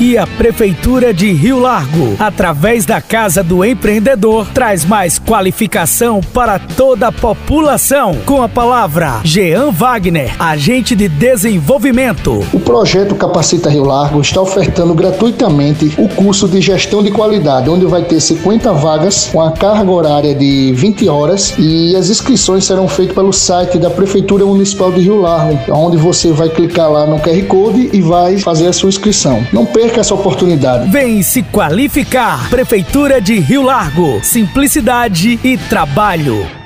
E a Prefeitura de Rio Largo, através da Casa do Empreendedor, traz mais qualificação para toda a população. Com a palavra Jean Wagner, agente de desenvolvimento. O projeto Capacita Rio Largo está ofertando gratuitamente o curso de gestão de qualidade, onde vai ter 50 vagas com a carga horária de 20 horas e as inscrições serão feitas pelo site da Prefeitura Municipal de Rio Largo, onde você vai clicar lá no QR Code e vai fazer a sua inscrição. Não perca essa oportunidade. Vem se qualificar. Prefeitura de Rio Largo. Simplicidade e trabalho.